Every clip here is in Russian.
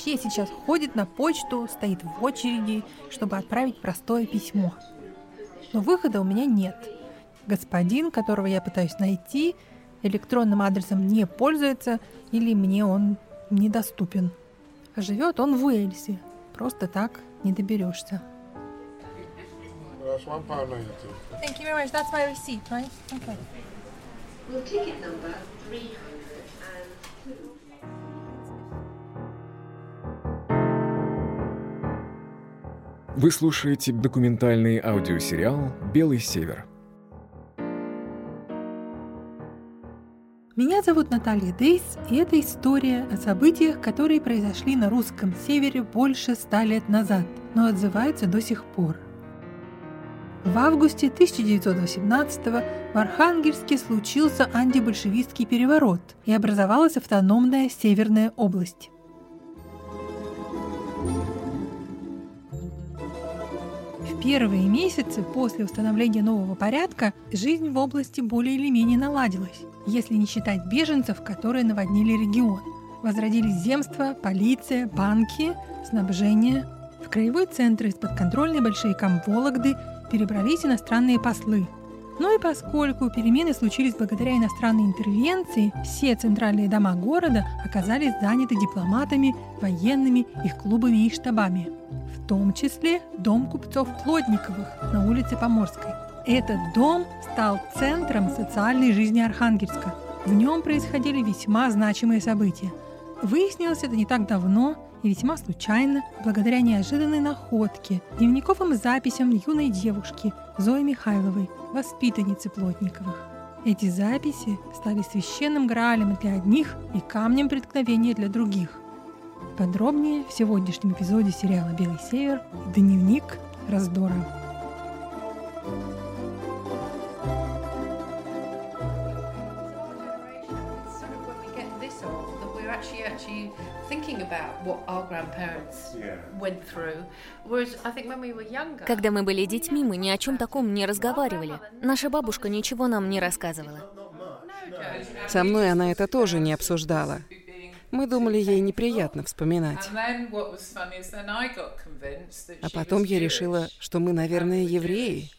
вообще сейчас ходит на почту, стоит в очереди, чтобы отправить простое письмо. Но выхода у меня нет. Господин, которого я пытаюсь найти, электронным адресом не пользуется или мне он недоступен. Живет он в Уэльсе. Просто так не доберешься. That's one pound ninety. Thank you very much. That's my receipt, right? Okay. Will ticket number 302. Вы слушаете документальный аудиосериал «Белый север». Меня зовут Наталья Дейс, и это история о событиях, которые произошли на русском севере больше ста лет назад, но отзываются до сих пор. В августе 1918 в Архангельске случился антибольшевистский переворот и образовалась автономная Северная область. Первые месяцы после установления нового порядка жизнь в области более или менее наладилась, если не считать беженцев, которые наводнили регион. Возродились земства, полиция, банки, снабжение. В краевой центр из-под контрольной большевикам Вологды перебрались иностранные послы. Ну и поскольку перемены случились благодаря иностранной интервенции, все центральные дома города оказались заняты дипломатами, военными, их клубами и штабами. Том числе дом купцов Плотниковых на улице Поморской. Этот дом стал центром социальной жизни Архангельска. В нем происходили весьма значимые события. Выяснилось это не так давно и весьма случайно, благодаря неожиданной находке, дневниковым записям юной девушки Зои Михайловой, воспитанницы Плотниковых. Эти записи стали священным граалем для одних и камнем преткновения для других. Подробнее в сегодняшнем эпизоде сериала «Белый север» «Дневник раздора». sort of when we get this old that we're actually actually thinking about what our grandparents went through. Whereas I think when we were younger, Когда мы были детьми, мы ни о чем таком не разговаривали. Наша бабушка ничего нам не рассказывала. Со мной она это тоже не обсуждала. Мы думали, ей неприятно вспоминать. А потом я решила, что мы, наверное, евреи.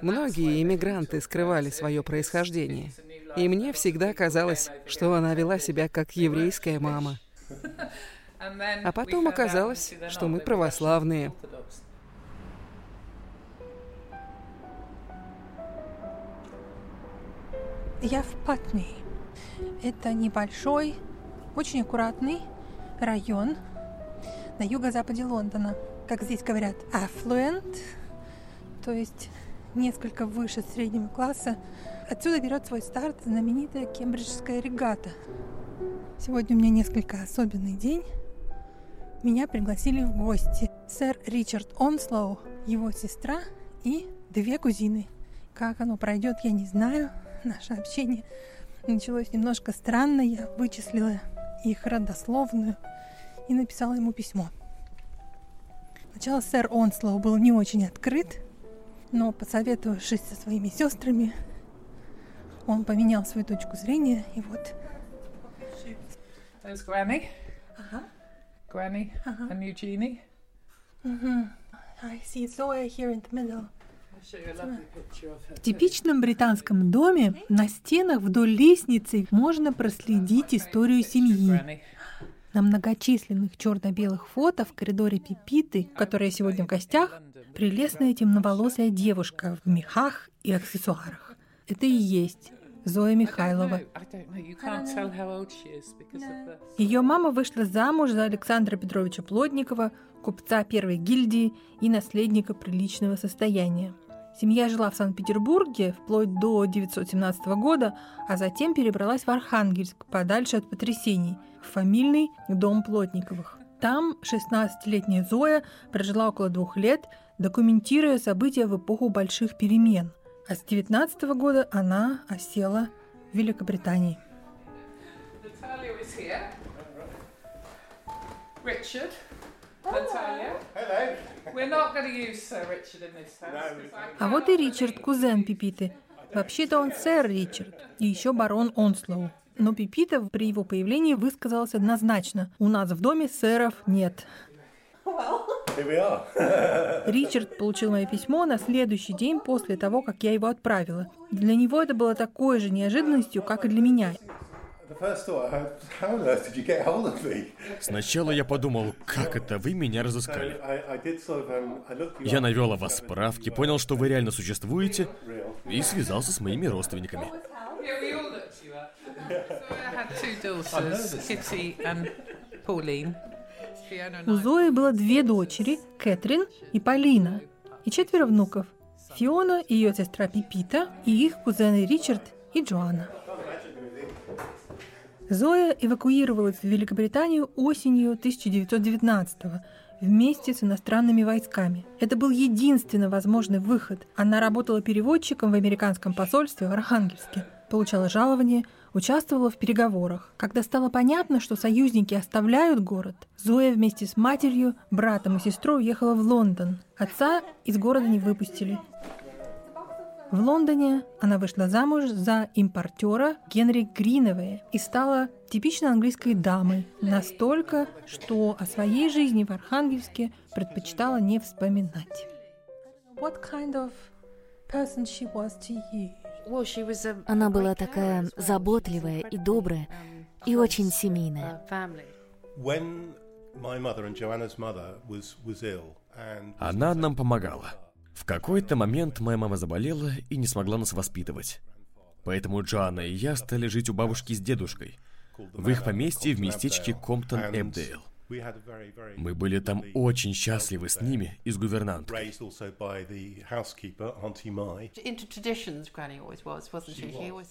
Многие иммигранты скрывали свое происхождение. И мне всегда казалось, что она вела себя как еврейская мама. А потом оказалось, что мы православные. Я в Патни. Это небольшой, очень аккуратный район на юго-западе Лондона. Как здесь говорят, affluent, то есть несколько выше среднего класса. Отсюда берет свой старт знаменитая кембриджская регата. Сегодня у меня несколько особенный день. Меня пригласили в гости. Сэр Ричард Онслоу, его сестра и две кузины. Как оно пройдет, я не знаю. Наше общение началось немножко странно. Я вычислила их родословную и написала ему письмо. Сначала сэр Онслоу был не очень открыт, но посоветовавшись со своими сестрами, он поменял свою точку зрения, и вот There's Granny, Ага. Granny, and Eugenie. I see Zoe here in the middle. В типичном британском доме на стенах вдоль лестницы можно проследить историю семьи. На многочисленных черно-белых фото в коридоре Пипиты, которая сегодня в гостях, прелестная темноволосая девушка в мехах и аксессуарах. Это и есть Зоя Михайлова. Ее мама вышла замуж за Александра Петровича Плотникова, купца первой гильдии и наследника приличного состояния. Семья жила в Санкт-Петербурге вплоть до 1917 года, а затем перебралась в Архангельск, подальше от потрясений, в фамильный дом Плотниковых. Там 16-летняя Зоя прожила около двух лет, документируя события в эпоху больших перемен. А с 19 года она осела в Великобритании. Richard. А вот и Ричард, кузен Пипиты. Вообще-то он сэр Ричард и еще барон Онслоу. но Пипита при его появлении высказалась однозначно. У нас в доме сэров нет. Ричард получил мое письмо на следующий день после того, как я его отправила. Для него это было такой же неожиданностью, как и для меня. Сначала я подумал, как это вы меня разыскали. Я навел о вас справки, понял, что вы реально существуете, и связался с моими родственниками. У I. Зои было две дочери, Кэтрин и Полина, и четверо внуков. Фиона, ее сестра Пипита и их кузены Ричард и Джоанна. Зоя эвакуировалась в Великобританию осенью 1919 вместе с иностранными войсками. Это был единственный возможный выход. Она работала переводчиком в американском посольстве в Архангельске, получала жалование, участвовала в переговорах. Когда стало понятно, что союзники оставляют город, Зоя вместе с матерью, братом и сестрой уехала в Лондон. Отца из города не выпустили. В Лондоне она вышла замуж за импортера Генри Гриновея и стала типичной английской дамой, настолько, что о своей жизни в Архангельске предпочитала не вспоминать. What kind of person she was to you? Well, she was a Она была такая заботливая и добрая, и очень семейная. Она нам помогала. В какой-то момент моя мама заболела и не смогла нас воспитывать. Поэтому Джоанна и я стали жить у бабушки с дедушкой. В их поместье в местечке Комптон-Эбдейл. Мы были там очень счастливы с ними и с гувернанткой.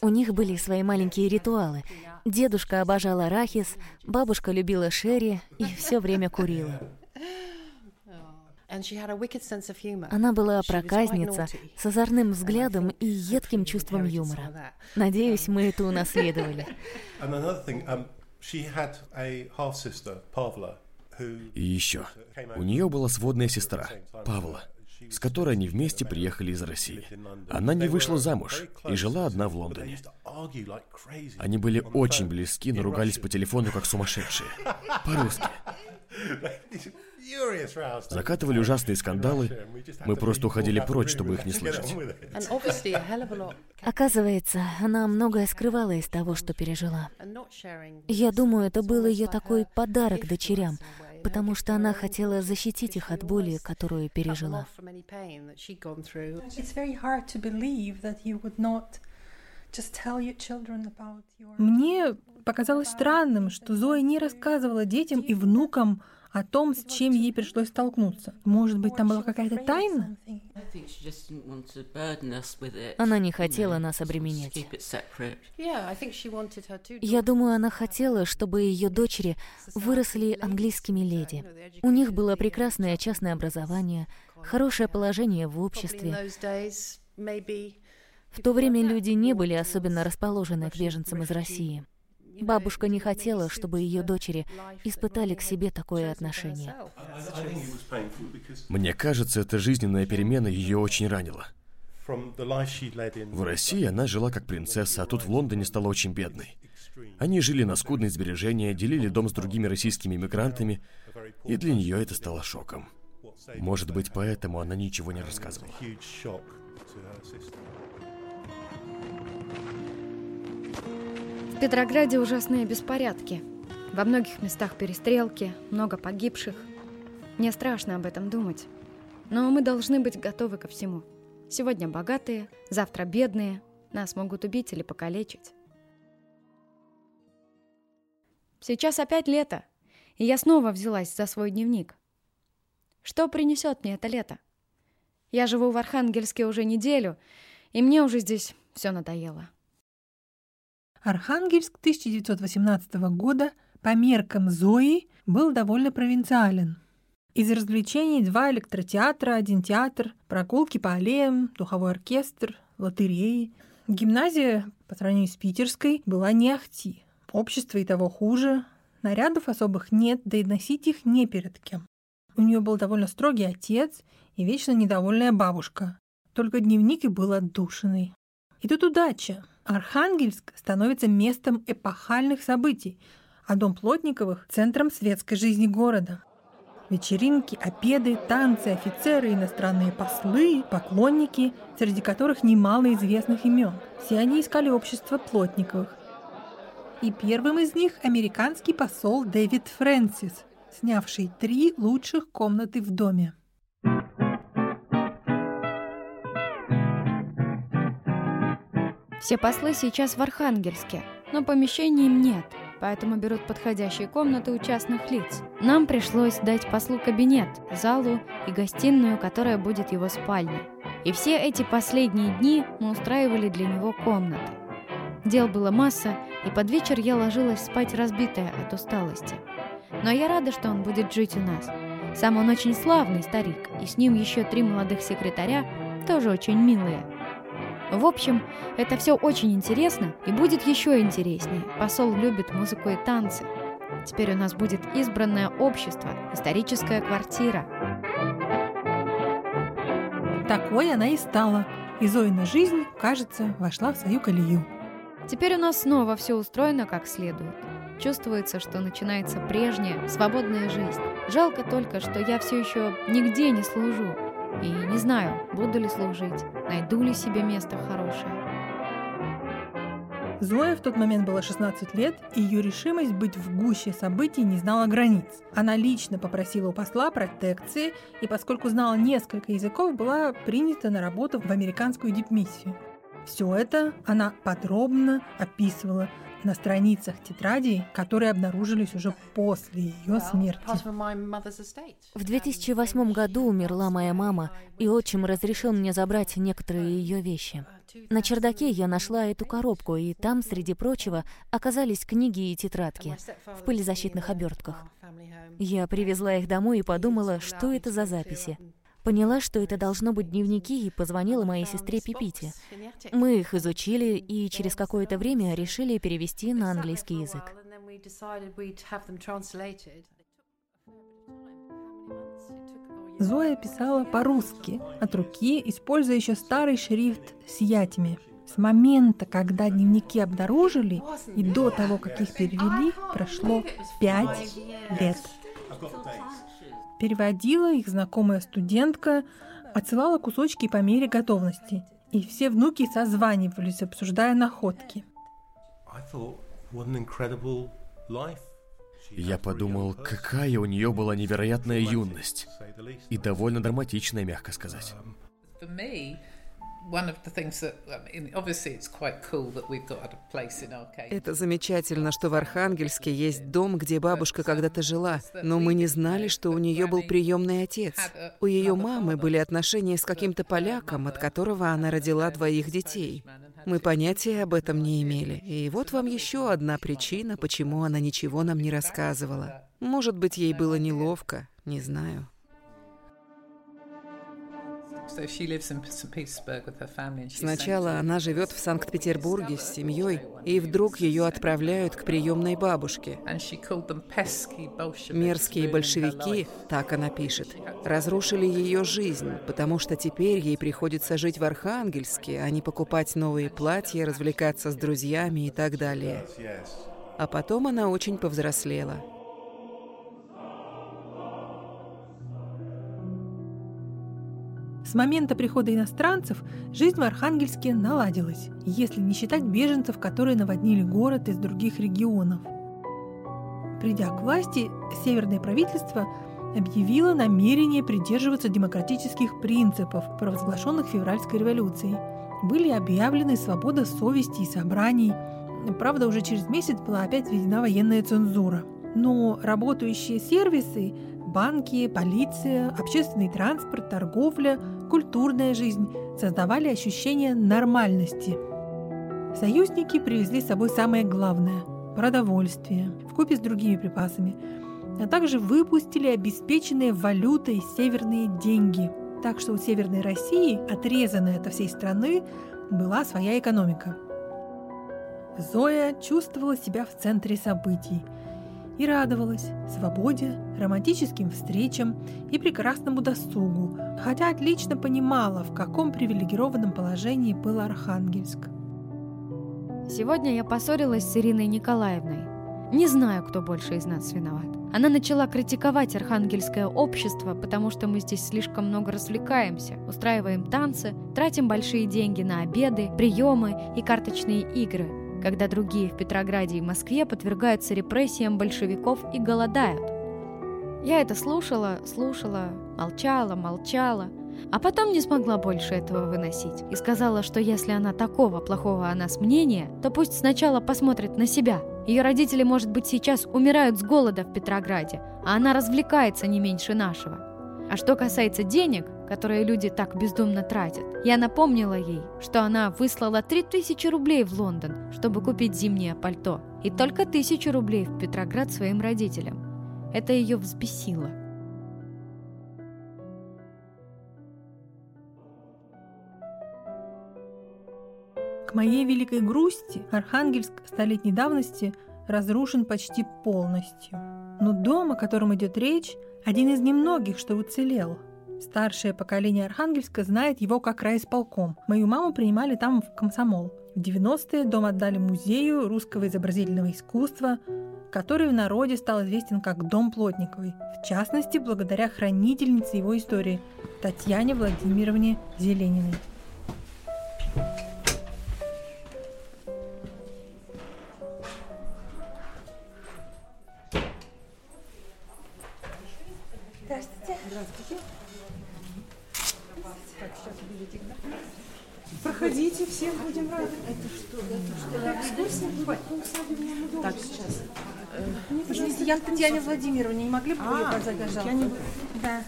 У них были свои маленькие ритуалы. Дедушка обожал арахис, бабушка любила шерри и все время курила. and she had a wicked sense of humor. Она была проказница с озорным взглядом и едким чувством юмора. Надеюсь, мы это унаследовали. And another thing, um, she had a half sister, Pavla, who И еще. У нее была сводная сестра, Павла, с которой они вместе приехали из России. Она не вышла замуж и жила одна в Лондоне. Они были очень близки, но ругались по телефону как сумасшедшие. По-русски. Закатывали ужасные скандалы. Мы просто уходили прочь, чтобы их не слышать. Оказывается, она многое скрывала из того, что пережила. Я думаю, это был ее такой подарок дочерям, потому что она хотела защитить их от боли, которую пережила. Мне показалось странным, что Зоя не рассказывала детям и внукам о том, с чем ей пришлось столкнуться. Может быть, там была какая-то тайна? Она не хотела нас обременять. Я думаю, она хотела, чтобы ее дочери выросли английскими леди. У них было прекрасное частное образование, хорошее положение в обществе. В то время люди не были особенно расположены к беженцам из России. Бабушка не хотела, чтобы ее дочери испытали к себе такое отношение. Мне кажется, эта жизненная перемена ее очень ранила. В России она жила как принцесса, а тут в Лондоне стала очень бедной. Они жили на скудные сбережения, делили дом с другими российскими иммигрантами, и для нее это стало шоком. Может быть, поэтому она ничего не рассказывала. В Петрограде ужасные беспорядки. Во многих местах перестрелки, много погибших. Мне страшно об этом думать. Но мы должны быть готовы ко всему. Сегодня богатые, завтра бедные. Нас могут убить или покалечить. Сейчас опять лето, и я снова взялась за свой дневник. Что принесет мне это лето? Я живу в Архангельске уже неделю, и мне уже здесь все надоело. Архангельск 1918 года по меркам Зои был довольно провинциален. Из развлечений два электротеатра, один театр, прогулки по аллеям, духовой оркестр, лотереи. Гимназия, по сравнению с питерской, была не ахти. Общество и того хуже. Нарядов особых нет, да и носить их не перед кем. У нее был довольно строгий отец и вечно недовольная бабушка. Только дневник и был отдушенный. И тут удача. Архангельск становится местом эпохальных событий, а дом Плотниковых – центром светской жизни города. Вечеринки, обеды, танцы, офицеры, иностранные послы, поклонники, среди которых немало известных имен. Все они искали общество Плотниковых. И первым из них американский посол Дэвид Фрэнсис, снявший три лучших комнаты в доме. Все послы сейчас в Архангельске, но помещений им нет – поэтому берут подходящие комнаты у частных лиц. Нам пришлось дать послу кабинет, залу и гостиную, которая будет его спальней. И все эти последние дни мы устраивали для него комнаты. Дел было масса, и под вечер я ложилась спать разбитая от усталости. Но я рада, что он будет жить у нас. Сам он очень славный старик, и с ним еще три молодых секретаря, тоже очень милые – в общем, это все очень интересно и будет еще интереснее. Посол любит музыку и танцы. Теперь у нас будет избранное общество, историческая квартира. Такой она и стала. И Зоина жизнь, кажется, вошла в свою колею. Теперь у нас снова все устроено как следует. Чувствуется, что начинается прежняя, свободная жизнь. Жалко только, что я все еще нигде не служу. И не знаю, буду ли служить, найду ли себе место хорошее. Зоя в тот момент было 16 лет, и ее решимость быть в гуще событий не знала границ. Она лично попросила у посла протекции, и поскольку знала несколько языков, была принята на работу в американскую дипмиссию. Все это она подробно описывала на страницах тетрадей, которые обнаружились уже после ее смерти. В 2008 году умерла моя мама, и отчим разрешил мне забрать некоторые ее вещи. На чердаке я нашла эту коробку, и там, среди прочего, оказались книги и тетрадки в пылезащитных обертках. Я привезла их домой и подумала, что это за записи. Поняла, что это должно быть дневники, и позвонила моей сестре Пипите. Мы их изучили и через какое-то время решили перевести на английский язык. Зоя писала по-русски, от руки, используя еще старый шрифт с ятями. С момента, когда дневники обнаружили, и до того, как их перевели, прошло пять лет переводила их знакомая студентка, отсылала кусочки по мере готовности. И все внуки созванивались, обсуждая находки. Я подумал, какая у нее была невероятная юность. И довольно драматичная, мягко сказать. Это замечательно, что в Архангельске есть дом, где бабушка когда-то жила, но мы не знали, что у нее был приемный отец. У ее мамы были отношения с каким-то поляком, от которого она родила двоих детей. Мы понятия об этом не имели. И вот вам еще одна причина, почему она ничего нам не рассказывала. Может быть, ей было неловко, не знаю. Сначала она живет в Санкт-Петербурге с семьей, и вдруг ее отправляют к приемной бабушке. Мерзкие большевики, так она пишет, разрушили ее жизнь, потому что теперь ей приходится жить в Архангельске, а не покупать новые платья, развлекаться с друзьями и так далее. А потом она очень повзрослела. С момента прихода иностранцев жизнь в Архангельске наладилась, если не считать беженцев, которые наводнили город из других регионов. Придя к власти, северное правительство объявило намерение придерживаться демократических принципов, провозглашенных февральской революцией. Были объявлены свобода совести и собраний. Правда, уже через месяц была опять введена военная цензура. Но работающие сервисы банки, полиция, общественный транспорт, торговля, культурная жизнь создавали ощущение нормальности. Союзники привезли с собой самое главное – продовольствие, вкупе с другими припасами, а также выпустили обеспеченные валютой северные деньги. Так что у Северной России, отрезанной от всей страны, была своя экономика. Зоя чувствовала себя в центре событий – и радовалась свободе, романтическим встречам и прекрасному досугу, хотя отлично понимала, в каком привилегированном положении был Архангельск. Сегодня я поссорилась с Ириной Николаевной. Не знаю, кто больше из нас виноват. Она начала критиковать архангельское общество, потому что мы здесь слишком много развлекаемся, устраиваем танцы, тратим большие деньги на обеды, приемы и карточные игры, когда другие в Петрограде и Москве подвергаются репрессиям большевиков и голодают. Я это слушала, слушала, молчала, молчала, а потом не смогла больше этого выносить и сказала, что если она такого плохого о нас мнения, то пусть сначала посмотрит на себя. Ее родители, может быть, сейчас умирают с голода в Петрограде, а она развлекается не меньше нашего. А что касается денег, которые люди так бездумно тратят, я напомнила ей, что она выслала 3000 рублей в Лондон, чтобы купить зимнее пальто, и только 1000 рублей в Петроград своим родителям. Это ее взбесило. К моей великой грусти Архангельск столетней давности разрушен почти полностью. Но дом, о котором идет речь, один из немногих, что уцелел. Старшее поколение Архангельска знает его как райисполком. Мою маму принимали там в комсомол. В 90-е дом отдали музею русского изобразительного искусства, который в народе стал известен как Дом Плотниковой, в частности, благодаря хранительнице его истории Татьяне Владимировне Зелениной. Владимировне. Не могли бы вы а, показать, пожалуйста? Да.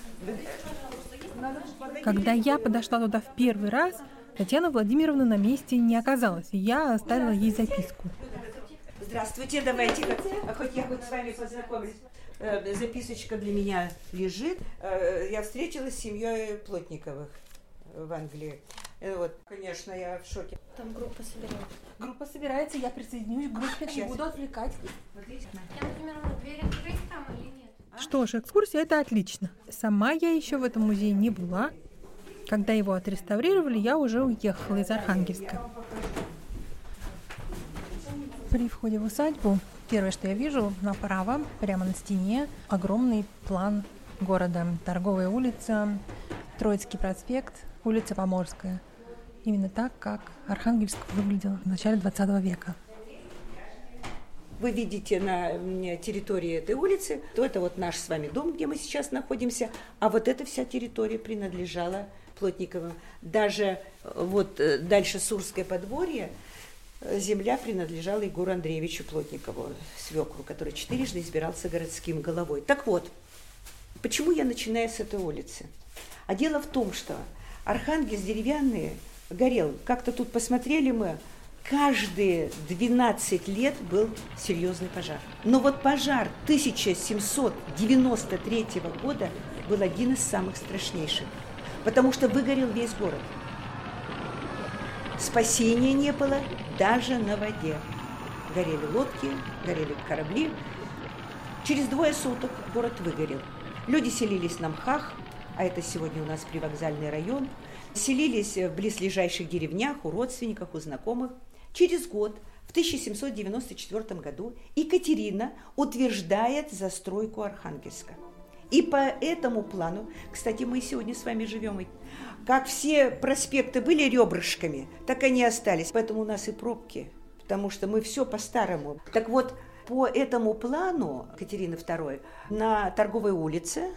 Когда я подошла туда в первый раз, Татьяна Владимировна на месте не оказалась, и я оставила ей записку. Здравствуйте, давайте, хоть я хоть с вами познакомлюсь. Э, записочка для меня лежит. Э, я встретилась с семьей Плотниковых в Англии. Э, вот, конечно, я в шоке. Там группа собирается. Группа собирается, я присоединюсь к группе, не буду отвлекать. Я, например, дверь открыть там или нет? Что ж, экскурсия это отлично. Сама я еще в этом музее не была. Когда его отреставрировали, я уже уехала из Архангельска. При входе в усадьбу Первое, что я вижу, направо, прямо на стене, огромный план города. Торговая улица, Троицкий проспект, улица Поморская. Именно так, как Архангельск выглядел в начале 20 века. Вы видите на территории этой улицы, то это вот наш с вами дом, где мы сейчас находимся, а вот эта вся территория принадлежала Плотниковым. Даже э, вот э, дальше Сурское подворье – земля принадлежала Егору Андреевичу Плотникову, свекру, который четырежды избирался городским головой. Так вот, почему я начинаю с этой улицы? А дело в том, что Архангельск деревянный горел. Как-то тут посмотрели мы, каждые 12 лет был серьезный пожар. Но вот пожар 1793 года был один из самых страшнейших, потому что выгорел весь город – Спасения не было даже на воде. Горели лодки, горели корабли. Через двое суток город выгорел. Люди селились на Мхах, а это сегодня у нас привокзальный район, селились в близлежащих деревнях, у родственников, у знакомых. Через год, в 1794 году, Екатерина утверждает застройку Архангельска. И по этому плану, кстати, мы сегодня с вами живем как все проспекты были ребрышками, так они остались. Поэтому у нас и пробки, потому что мы все по-старому. Так вот, по этому плану Катерины II на торговой улице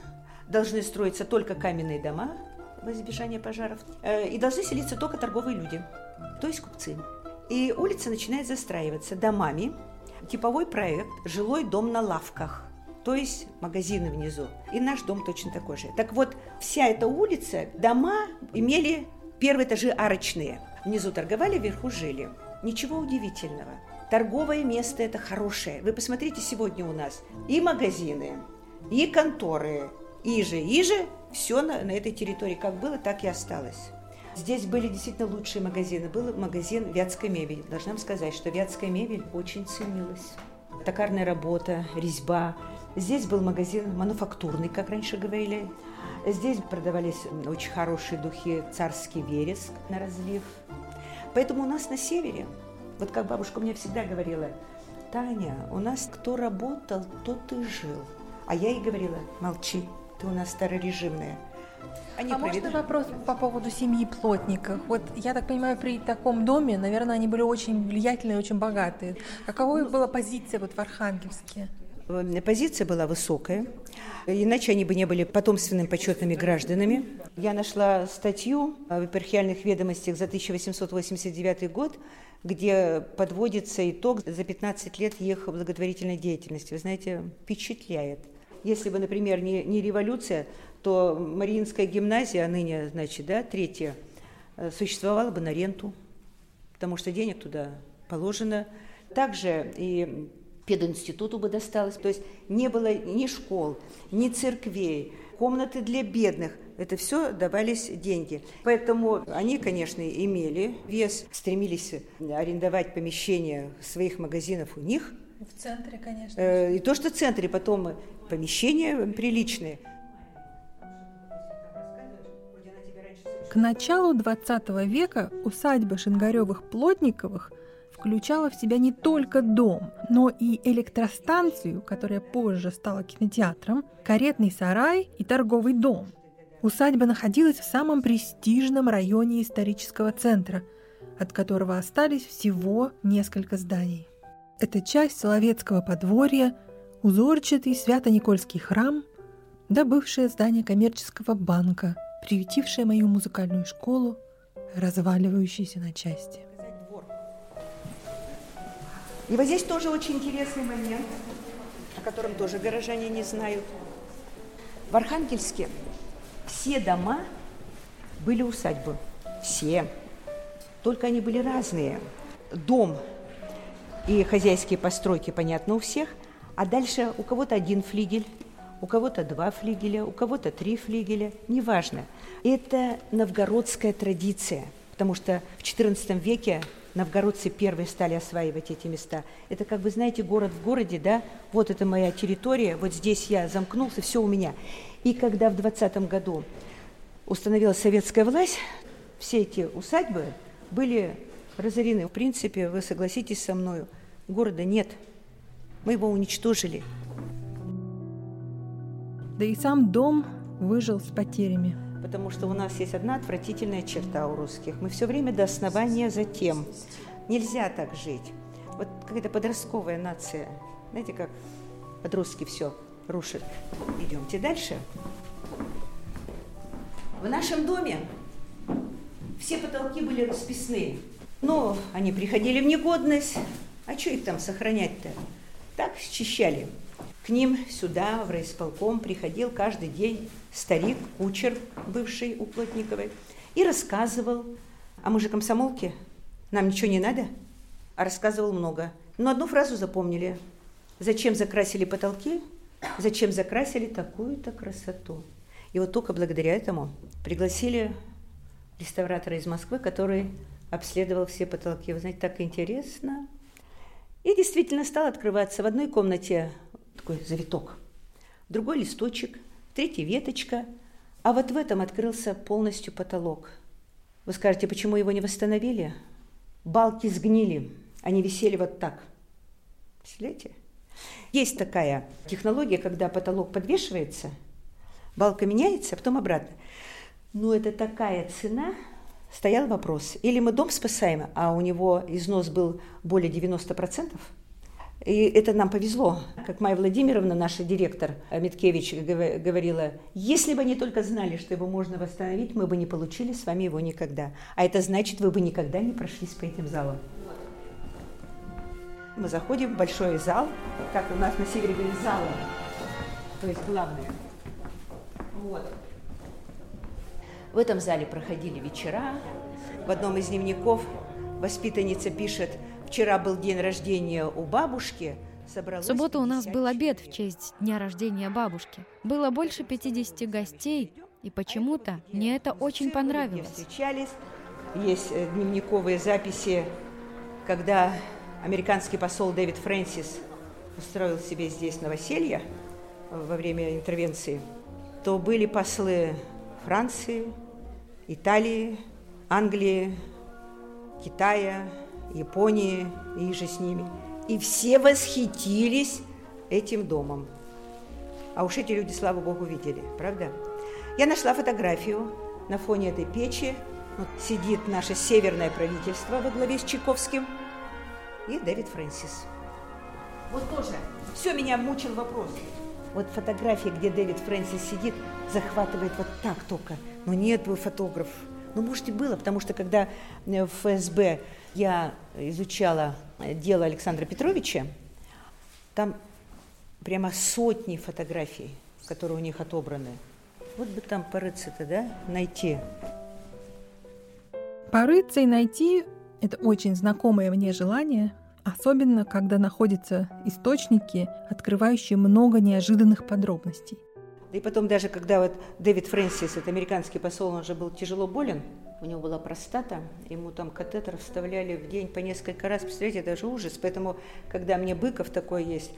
должны строиться только каменные дома во избежание пожаров, э, и должны селиться только торговые люди, то есть купцы. И улица начинает застраиваться домами. Типовой проект «Жилой дом на лавках» то есть магазины внизу. И наш дом точно такой же. Так вот, вся эта улица, дома имели первые этажи арочные. Внизу торговали, вверху жили. Ничего удивительного. Торговое место это хорошее. Вы посмотрите сегодня у нас и магазины, и конторы, и же, и же, все на, на этой территории как было, так и осталось. Здесь были действительно лучшие магазины. Был магазин вятской мебели. Должна вам сказать, что вятская мебель очень ценилась. токарная работа, резьба. Здесь был магазин мануфактурный, как раньше говорили. Здесь продавались очень хорошие духи «Царский вереск» на разлив. Поэтому у нас на севере, вот как бабушка мне всегда говорила, Таня, у нас кто работал, тот и жил. А я ей говорила, молчи, у нас старорежимная. Они а можно вопрос по поводу семьи плотников? Вот я так понимаю, при таком доме, наверное, они были очень влиятельные, очень богатые. Какова ну, была позиция вот в Архангельске? Позиция была высокая, иначе они бы не были потомственными почетными гражданами. Я нашла статью в епархиальных ведомостях за 1889 год, где подводится итог за 15 лет их благотворительной деятельности. Вы знаете, впечатляет. Если бы, например, не, не революция, то Мариинская гимназия, а ныне, значит, да, третья, э, существовала бы на ренту, потому что денег туда положено. Также и пединституту бы досталось. То есть не было ни школ, ни церквей, комнаты для бедных. Это все давались деньги. Поэтому они, конечно, имели вес, стремились арендовать помещения своих магазинов у них. В центре, конечно. Э, и то, что в центре, потом помещения приличные. К началу XX века усадьба Шингаревых-Плотниковых – включала в себя не только дом, но и электростанцию, которая позже стала кинотеатром, каретный сарай и торговый дом. Усадьба находилась в самом престижном районе исторического центра, от которого остались всего несколько зданий. Это часть Соловецкого подворья, узорчатый Свято-Никольский храм, да бывшее здание коммерческого банка, приютившее мою музыкальную школу, разваливающееся на части. И вот здесь тоже очень интересный момент, о котором тоже горожане не знают. В Архангельске все дома были усадьбы. Все. Только они были разные. Дом и хозяйские постройки, понятно, у всех. А дальше у кого-то один флигель, у кого-то два флигеля, у кого-то три флигеля, неважно. Это новгородская традиция, потому что в XIV веке новгородцы первые стали осваивать эти места. Это как бы, знаете, город в городе, да, вот это моя территория, вот здесь я замкнулся, все у меня. И когда в 20 году установилась советская власть, все эти усадьбы были разорены. В принципе, вы согласитесь со мной, города нет. Мы его уничтожили. Да и сам дом выжил с потерями потому что у нас есть одна отвратительная черта у русских. Мы все время до основания за тем. Нельзя так жить. Вот какая-то подростковая нация. Знаете, как подростки все рушат. Идемте дальше. В нашем доме все потолки были расписные. Но они приходили в негодность. А что их там сохранять-то? Так счищали. К ним сюда, в райисполком, приходил каждый день старик, кучер, бывший у Плотниковой, и рассказывал. А мы же комсомолки, нам ничего не надо. А рассказывал много. Но одну фразу запомнили. Зачем закрасили потолки? Зачем закрасили такую-то красоту? И вот только благодаря этому пригласили реставратора из Москвы, который обследовал все потолки. Вы знаете, так интересно. И действительно стал открываться в одной комнате такой завиток, в другой листочек, в третьей веточка, а вот в этом открылся полностью потолок. Вы скажете, почему его не восстановили? Балки сгнили, они висели вот так. Представляете? Есть такая технология, когда потолок подвешивается, балка меняется, а потом обратно. Но это такая цена, стоял вопрос. Или мы дом спасаем, а у него износ был более 90%, и это нам повезло. Как Майя Владимировна, наша директор Миткевич, говорила, если бы они только знали, что его можно восстановить, мы бы не получили с вами его никогда. А это значит, вы бы никогда не прошлись по этим залам. Мы заходим в большой зал, как у нас на севере говорят, зала, то есть главное. Вот. В этом зале проходили вечера. В одном из дневников воспитанница пишет – Вчера был день рождения у бабушки. В субботу у нас был обед в честь дня рождения бабушки. Было больше 50 гостей, и почему-то мне это очень понравилось. Встречались. Есть э, дневниковые записи, когда американский посол Дэвид Фрэнсис устроил себе здесь новоселье во время интервенции, то были послы Франции, Италии, Англии, Китая, Японии и же с ними. И все восхитились этим домом. А уж эти люди, слава богу, видели, правда? Я нашла фотографию на фоне этой печи. Вот сидит наше северное правительство во главе с Чайковским и Дэвид Фрэнсис. Вот тоже. Все меня мучил вопрос. Вот фотография, где Дэвид Фрэнсис сидит, захватывает вот так только. Но нет был фотограф. Ну, может, и было, потому что когда в ФСБ я изучала дело Александра Петровича, там прямо сотни фотографий, которые у них отобраны. Вот бы там порыться-то, да, найти. Порыться и найти – это очень знакомое мне желание, особенно когда находятся источники, открывающие много неожиданных подробностей. И потом даже когда вот Дэвид Фрэнсис, это американский посол, он же был тяжело болен, у него была простата, ему там катетер вставляли в день по несколько раз, представляете, даже ужас. Поэтому, когда мне Быков такой есть,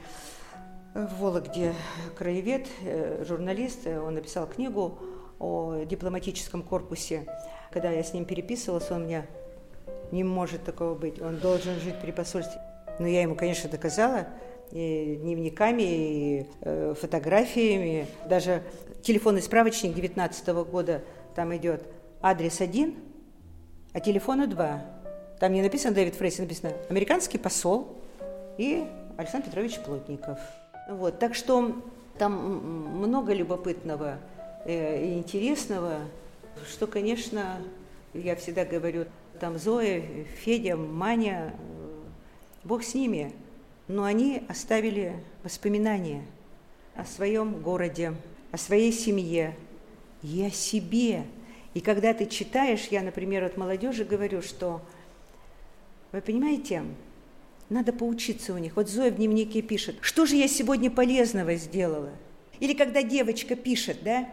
в Вологде краевед, э, журналист, э, он написал книгу о дипломатическом корпусе. Когда я с ним переписывалась, он мне не может такого быть, он должен жить при посольстве. Но я ему, конечно, доказала, и дневниками, и э, фотографиями. Даже телефонный справочник 19 года, там идет адрес один, а телефона два. Там не написано Дэвид Фрейси, написано американский посол и Александр Петрович Плотников. Вот, так что там много любопытного э, и интересного, что, конечно, я всегда говорю, там Зоя, Федя, Маня, э, Бог с ними, но они оставили воспоминания о своем городе, о своей семье и о себе. И когда ты читаешь, я, например, от молодежи говорю, что, вы понимаете, надо поучиться у них. Вот Зоя в дневнике пишет, что же я сегодня полезного сделала? Или когда девочка пишет, да,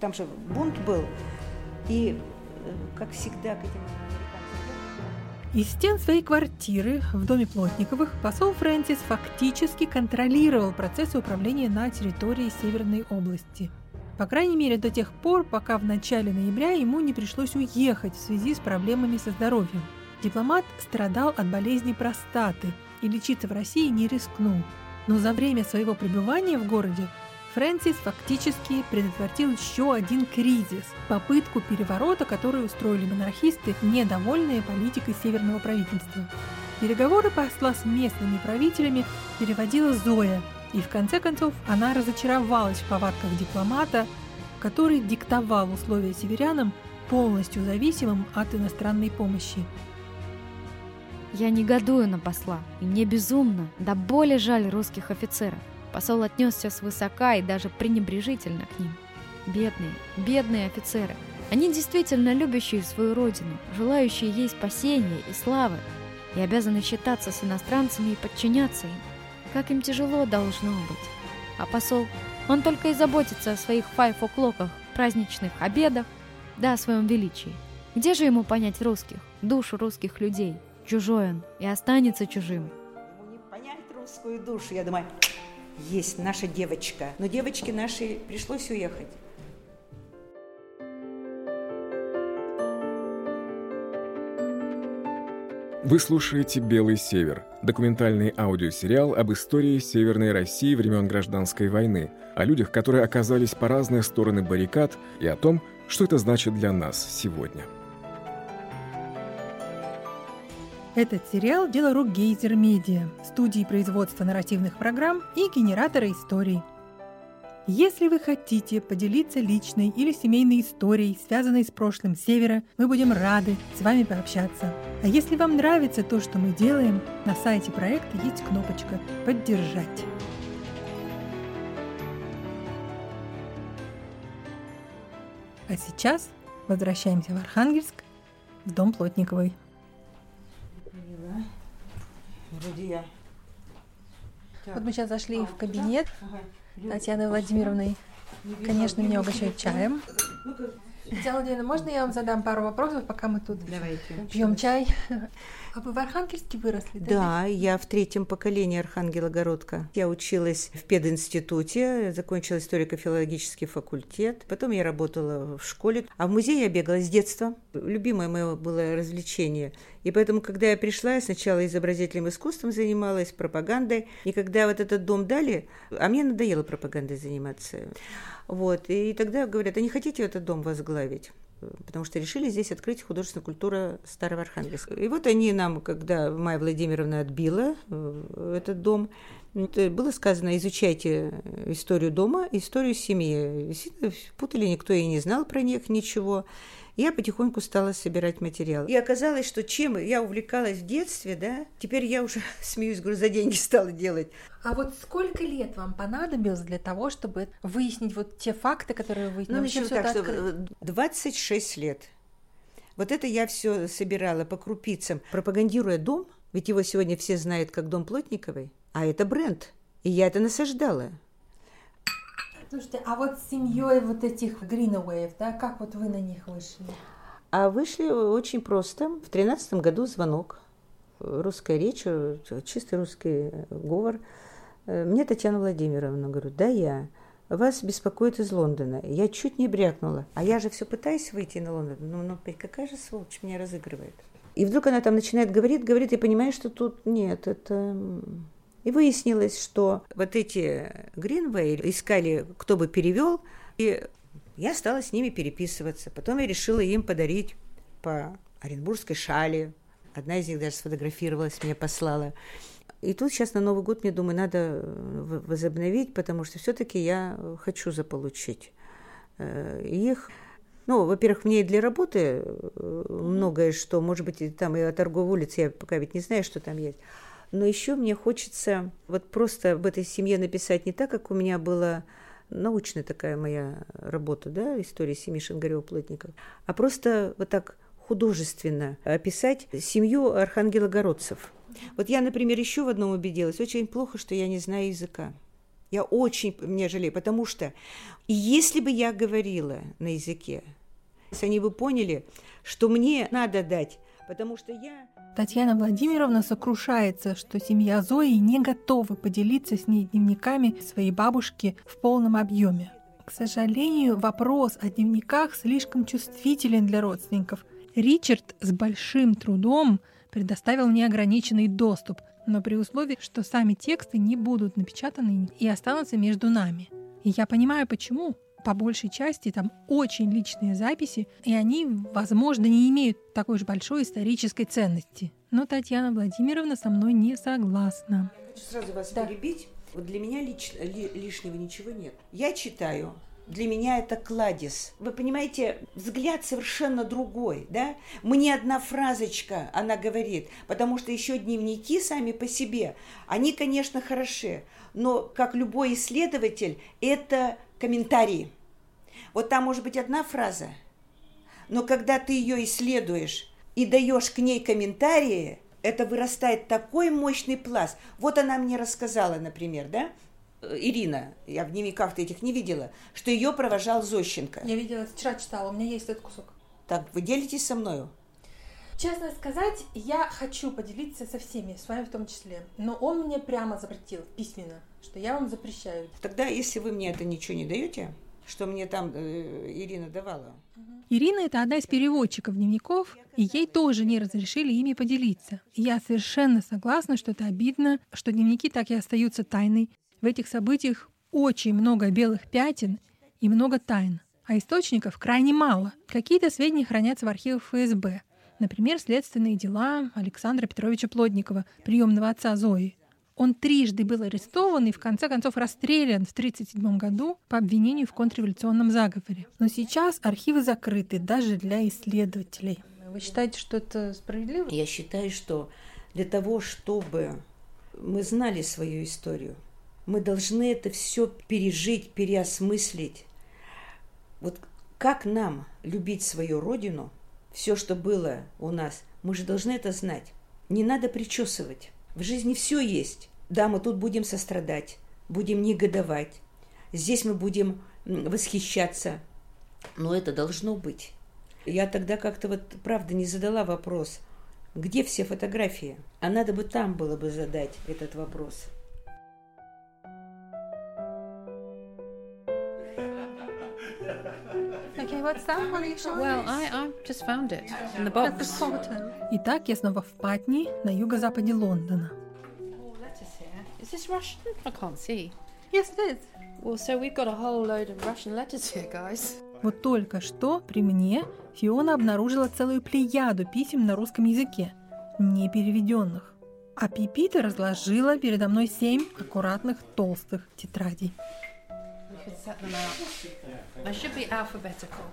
там же бунт был, и, как всегда, к этим из стен своей квартиры в доме Плотниковых посол Фрэнсис фактически контролировал процессы управления на территории Северной области. По крайней мере, до тех пор, пока в начале ноября ему не пришлось уехать в связи с проблемами со здоровьем. Дипломат страдал от болезни простаты и лечиться в России не рискнул. Но за время своего пребывания в городе Фрэнсис фактически предотвратил еще один кризис – попытку переворота, который устроили монархисты, недовольные политикой северного правительства. Переговоры посла с местными правителями переводила Зоя, и в конце концов она разочаровалась в повадках дипломата, который диктовал условия северянам, полностью зависимым от иностранной помощи. Я негодую на посла, и мне безумно, да более жаль русских офицеров. Посол отнесся свысока и даже пренебрежительно к ним. Бедные, бедные офицеры. Они действительно любящие свою родину, желающие ей спасения и славы, и обязаны считаться с иностранцами и подчиняться им. Как им тяжело должно быть. А посол, он только и заботится о своих файф-оклоках, праздничных обедах, да о своем величии. Где же ему понять русских, душу русских людей? Чужой он и останется чужим. Ему не понять русскую душу, я думаю, есть наша девочка. Но девочке нашей пришлось уехать. Вы слушаете «Белый север» – документальный аудиосериал об истории Северной России времен Гражданской войны, о людях, которые оказались по разные стороны баррикад, и о том, что это значит для нас сегодня. Этот сериал – дело рук Гейзер Медиа, студии производства нарративных программ и генератора историй. Если вы хотите поделиться личной или семейной историей, связанной с прошлым Севера, мы будем рады с вами пообщаться. А если вам нравится то, что мы делаем, на сайте проекта есть кнопочка «Поддержать». А сейчас возвращаемся в Архангельск, в дом Плотниковой. Вроде я. Так. Вот мы сейчас зашли а, в кабинет ага. Татьяны Владимировны. Конечно, меня угощают чаем. Татьяна можно я вам задам пару вопросов, пока мы тут Давайте. пьем чай? А вы в Архангельске выросли, да? Да, я в третьем поколении Архангела-Городка. Я училась в пединституте, закончила историко-филологический факультет. Потом я работала в школе. А в музей я бегала с детства. Любимое мое было развлечение. И поэтому, когда я пришла, я сначала изобразительным искусством занималась, пропагандой. И когда вот этот дом дали, а мне надоело пропагандой заниматься. Вот. И тогда говорят, а не хотите этот дом возглавить? потому что решили здесь открыть художественную культуру Старого Архангельска. И вот они нам, когда Майя Владимировна отбила э, этот дом, было сказано, изучайте историю дома, историю семьи. Путали, никто и не знал про них ничего я потихоньку стала собирать материал. И оказалось, что чем я увлекалась в детстве, да, теперь я уже, смеюсь, говорю, за деньги стала делать. А вот сколько лет вам понадобилось для того, чтобы выяснить вот те факты, которые вы? Ну, начну так, что 26 лет. Вот это я все собирала по крупицам, пропагандируя дом, ведь его сегодня все знают как дом Плотниковой, а это бренд. И я это насаждала. Слушайте, а вот с семьей вот этих Greenaway, да, как вот вы на них вышли? А вышли очень просто. В тринадцатом году звонок. Русская речь, чистый русский говор. Мне Татьяна Владимировна говорит, да я. Вас беспокоит из Лондона. Я чуть не брякнула. А я же все пытаюсь выйти на Лондон. Ну, ну какая же сволочь меня разыгрывает. И вдруг она там начинает говорить, говорит, и понимаешь, что тут нет, это и выяснилось, что вот эти Гринвей искали, кто бы перевел, и я стала с ними переписываться. Потом я решила им подарить по оренбургской шале. Одна из них даже сфотографировалась, мне послала. И тут сейчас на Новый год, мне думаю, надо возобновить, потому что все-таки я хочу заполучить э, их. Ну, во-первых, мне и для работы э, многое что, может быть, там и о торговой улице, я пока ведь не знаю, что там есть. Но еще мне хочется вот просто об этой семье написать не так, как у меня была научная такая моя работа, да, история семьи Шингарева-Плотников, а просто вот так художественно описать семью архангелогородцев. Вот я, например, еще в одном убедилась. Очень плохо, что я не знаю языка. Я очень мне жалею, потому что если бы я говорила на языке, если они бы поняли, что мне надо дать, потому что я Татьяна Владимировна сокрушается, что семья Зои не готова поделиться с ней дневниками своей бабушки в полном объеме. К сожалению, вопрос о дневниках слишком чувствителен для родственников. Ричард с большим трудом предоставил неограниченный доступ, но при условии, что сами тексты не будут напечатаны и останутся между нами. И я понимаю, почему по большей части там очень личные записи, и они, возможно, не имеют такой же большой исторической ценности. Но Татьяна Владимировна со мной не согласна. Хочу сразу вас да. перебить. Вот для меня лич, ли, лишнего ничего нет. Я читаю для меня это кладезь. Вы понимаете, взгляд совершенно другой, да? Мне одна фразочка, она говорит, потому что еще дневники сами по себе, они, конечно, хороши, но, как любой исследователь, это комментарии. Вот там может быть одна фраза, но когда ты ее исследуешь и даешь к ней комментарии, это вырастает такой мощный пласт. Вот она мне рассказала, например, да, Ирина, я в дневниках-то этих не видела, что ее провожал Зощенко. Я видела, вчера читала, у меня есть этот кусок. Так, вы делитесь со мною? Честно сказать, я хочу поделиться со всеми, с вами в том числе. Но он мне прямо запретил, письменно, что я вам запрещаю. Тогда, если вы мне это ничего не даете, что мне там э, Ирина давала. Ирина – это одна из переводчиков дневников, и ей тоже не разрешили ими поделиться. И я совершенно согласна, что это обидно, что дневники так и остаются тайной. В этих событиях очень много белых пятен и много тайн, а источников крайне мало. Какие-то сведения хранятся в архивах ФСБ, Например, следственные дела Александра Петровича Плотникова, приемного отца Зои. Он трижды был арестован и в конце концов расстрелян в 1937 году по обвинению в контрреволюционном заговоре. Но сейчас архивы закрыты даже для исследователей. Вы считаете, что это справедливо? Я считаю, что для того, чтобы мы знали свою историю, мы должны это все пережить, переосмыслить. Вот как нам любить свою родину – все, что было у нас, мы же должны это знать. Не надо причесывать. В жизни все есть. Да, мы тут будем сострадать, будем негодовать. Здесь мы будем восхищаться. Но это должно быть. Я тогда как-то вот, правда, не задала вопрос, где все фотографии? А надо бы там было бы задать этот вопрос. Well? I, I just found it in the box. Итак, я снова в Патни, на юго-западе Лондона. Oh, letters here. Is this Russian? I can't see. Yes, it is. Well, so we've got a whole load of Russian letters here, guys. Вот только что при мне Фиона обнаружила целую плеяду писем на русском языке, не переведенных. А Пипита разложила передо мной семь аккуратных толстых тетрадей. Could set them out. They should be alphabetical.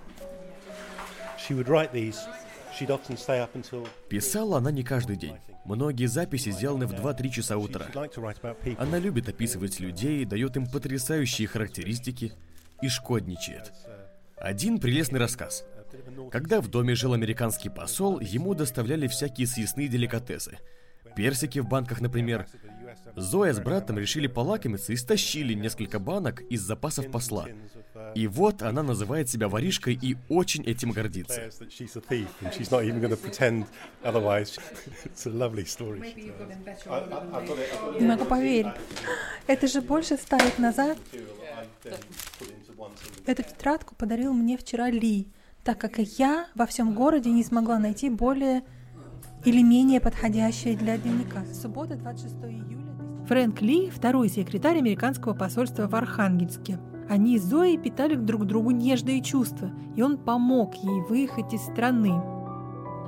She would write these. She'd often stay up until Писала она не каждый день. Многие записи сделаны в 2-3 часа утра. Она любит описывать людей, дает им потрясающие характеристики и шкодничает. Один прелестный рассказ. Когда в доме жил американский посол, ему доставляли всякие съестные деликатесы. Персики в банках, например. Зоя с братом решили полакомиться и стащили несколько банок из запасов посла. И вот она называет себя воришкой и очень этим гордится. Не могу поверить. Это же больше ста лет назад. Эту тетрадку подарил мне вчера Ли, так как я во всем городе не смогла найти более или менее подходящее для дневника. Суббота, 26 июля. Фрэнк Ли – второй секретарь американского посольства в Архангельске. Они с Зоей питали друг другу нежные чувства, и он помог ей выехать из страны.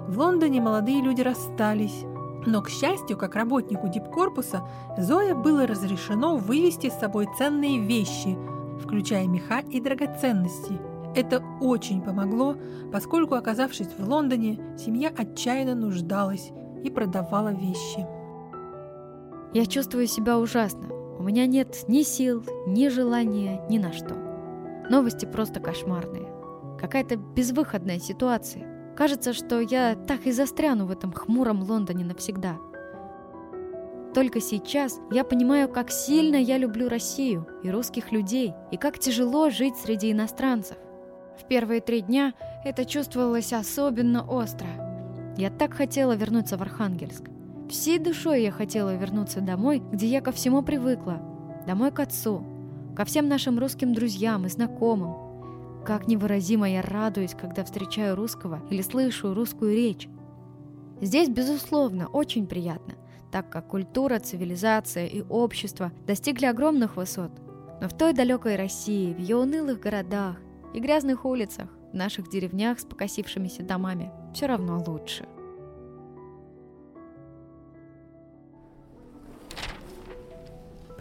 В Лондоне молодые люди расстались, но, к счастью, как работнику дипкорпуса, Зоя было разрешено вывести с собой ценные вещи, включая меха и драгоценности. Это очень помогло, поскольку, оказавшись в Лондоне, семья отчаянно нуждалась и продавала вещи. Я чувствую себя ужасно. У меня нет ни сил, ни желания, ни на что. Новости просто кошмарные. Какая-то безвыходная ситуация. Кажется, что я так и застряну в этом хмуром Лондоне навсегда. Только сейчас я понимаю, как сильно я люблю Россию и русских людей, и как тяжело жить среди иностранцев. В первые три дня это чувствовалось особенно остро. Я так хотела вернуться в Архангельск. Всей душой я хотела вернуться домой, где я ко всему привыкла. Домой к отцу, ко всем нашим русским друзьям и знакомым. Как невыразимо я радуюсь, когда встречаю русского или слышу русскую речь. Здесь, безусловно, очень приятно, так как культура, цивилизация и общество достигли огромных высот. Но в той далекой России, в ее унылых городах и грязных улицах, в наших деревнях с покосившимися домами, все равно лучше.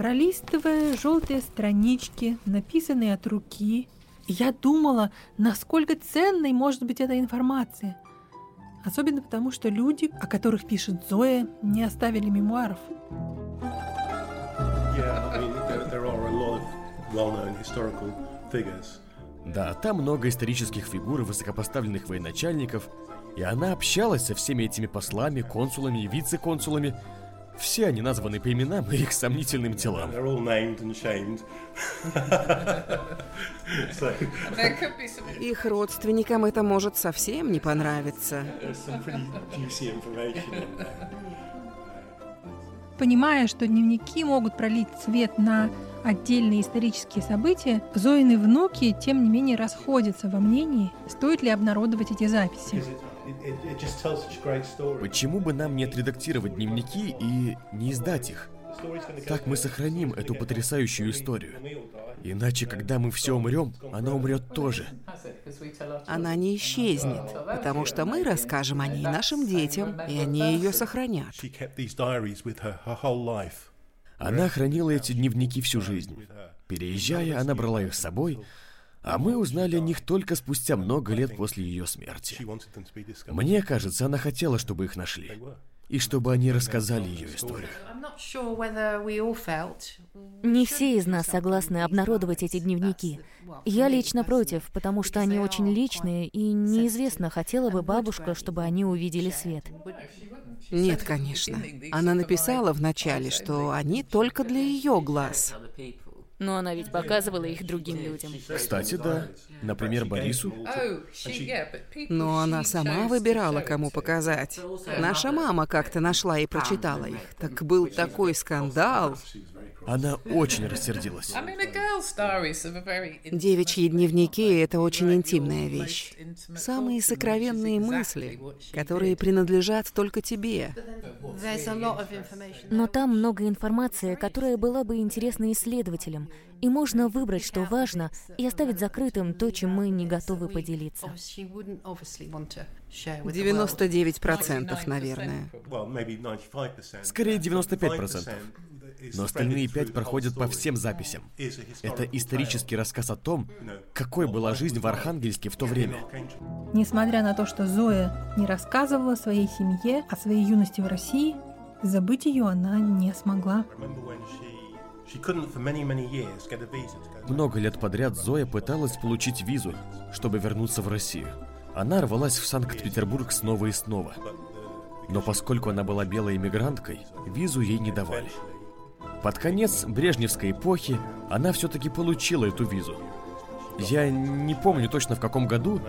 Пролистывая желтые странички, написанные от руки, я думала, насколько ценной может быть эта информация. Особенно потому, что люди, о которых пишет Зоя, не оставили мемуаров. Да, там много исторических фигур и высокопоставленных военачальников, и она общалась со всеми этими послами, консулами и вице-консулами. Все они названы по именам и их сомнительным делам. They're all named and shamed. so, There could be some. Их родственникам это может совсем не понравиться. Понимая, что дневники могут пролить свет на отдельные исторические события, Зоины внуки, тем не менее, расходятся во мнении, стоит ли обнародовать эти записи. Почему бы нам не отредактировать дневники и не издать их? Так мы сохраним эту потрясающую историю. Иначе, когда мы все умрем, она умрет тоже. Has it? Because we tell our Она не исчезнет, потому что мы расскажем о ней нашим детям, и они ее сохранят. She kept these diaries with her her whole life. Она хранила эти дневники всю жизнь. Переезжая, она брала их с собой, а мы узнали о них только спустя много лет после ее смерти. Мне кажется, она хотела, чтобы их нашли. И чтобы они рассказали ее историю. Не все из нас согласны обнародовать эти дневники. Я лично против, потому что они очень личные, и неизвестно, хотела бы бабушка, чтобы они увидели свет. Нет, конечно. Она написала вначале, что они только для ее глаз. Но она ведь показывала их другим людям. Кстати, да. Например, Борису. Но она сама выбирала, кому показать. Наша мама как-то нашла и прочитала их. Так был такой скандал. Она очень рассердилась. Девичьи дневники — это очень интимная вещь. Самые сокровенные мысли, которые принадлежат только тебе. Но там много информации, которая была бы интересна исследователям, и можно выбрать, что важно, и оставить закрытым то, чем мы не готовы поделиться. She wouldn't obviously want to share with the world. 99%, наверное. Well, maybe 95%. Скорее 95%. Но остальные пять проходят по всем записям. Это исторический рассказ о том, какой была жизнь в Архангельске в то время. Несмотря на то, что Зоя не рассказывала своей семье о своей юности в России, забыть ее она не смогла. Много лет подряд Зоя пыталась получить визу, чтобы вернуться в Россию. Она рвалась в Санкт-Петербург снова и снова. Но поскольку она была белой иммигранткой, визу ей не давали. Под конец Брежневской эпохи она все-таки получила эту визу. Я не помню точно в каком году,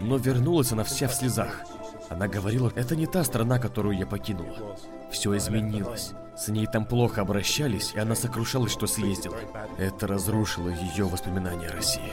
но вернулась она вся в слезах. Она говорила, это не та страна, которую я покинула. Все изменилось. С ней там плохо обращались, и она сокрушалась, что съездила. Это разрушило ее воспоминания о России.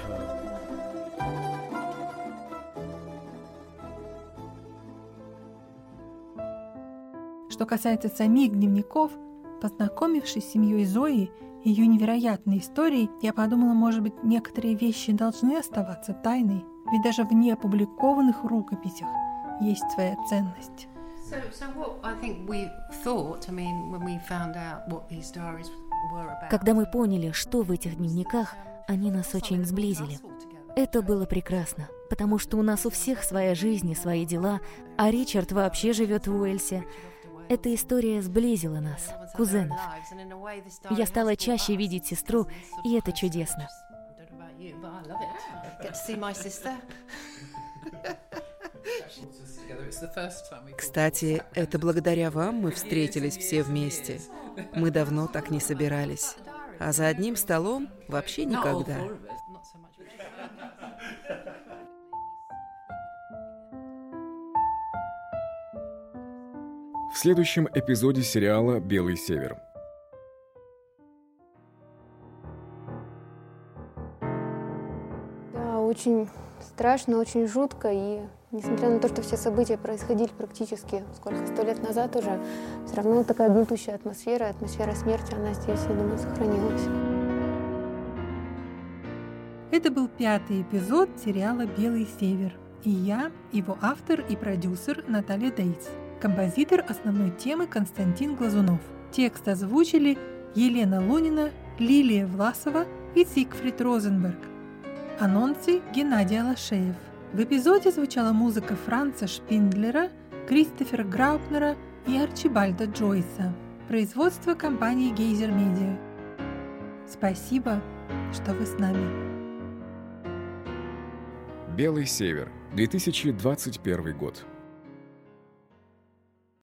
Что касается самих дневников, познакомившись с семьей Зои и ее невероятной историей, я подумала, может быть, некоторые вещи должны оставаться тайной, ведь даже в неопубликованных рукописях есть своя ценность. So, so what I think we thought, I mean, when we found out what these diaries were about. Когда мы поняли, что в этих дневниках, они нас очень сблизили. Это было прекрасно, потому что у нас у всех своя жизнь и свои дела, а Ричард вообще живет в Уэльсе. Эта история сблизила нас, кузенов. Я стала чаще видеть сестру, и это чудесно. Кстати, это благодаря вам мы встретились все вместе. Мы давно так не собирались. А за одним столом вообще никогда. В следующем эпизоде сериала «Белый север». Да, очень страшно, очень жутко. И несмотря на то, что все события происходили практически сколько, сто лет назад уже, все равно такая гнетущая атмосфера, атмосфера смерти, она здесь, я думаю, сохранилась. Это был пятый эпизод сериала «Белый север». И я, его автор и продюсер Наталья Дейтс. Композитор основной темы Константин Глазунов. Текст озвучили Елена Лунина, Лилия Власова и Зигфрид Розенберг. Анонсы Геннадий Алашеев. В эпизоде звучала музыка Франца Шпиндлера, Кристофера Граупнера и Арчибальда Джойса. Производство компании Гейзер Медиа. Спасибо, что вы с нами. «Белый север», 2021 год.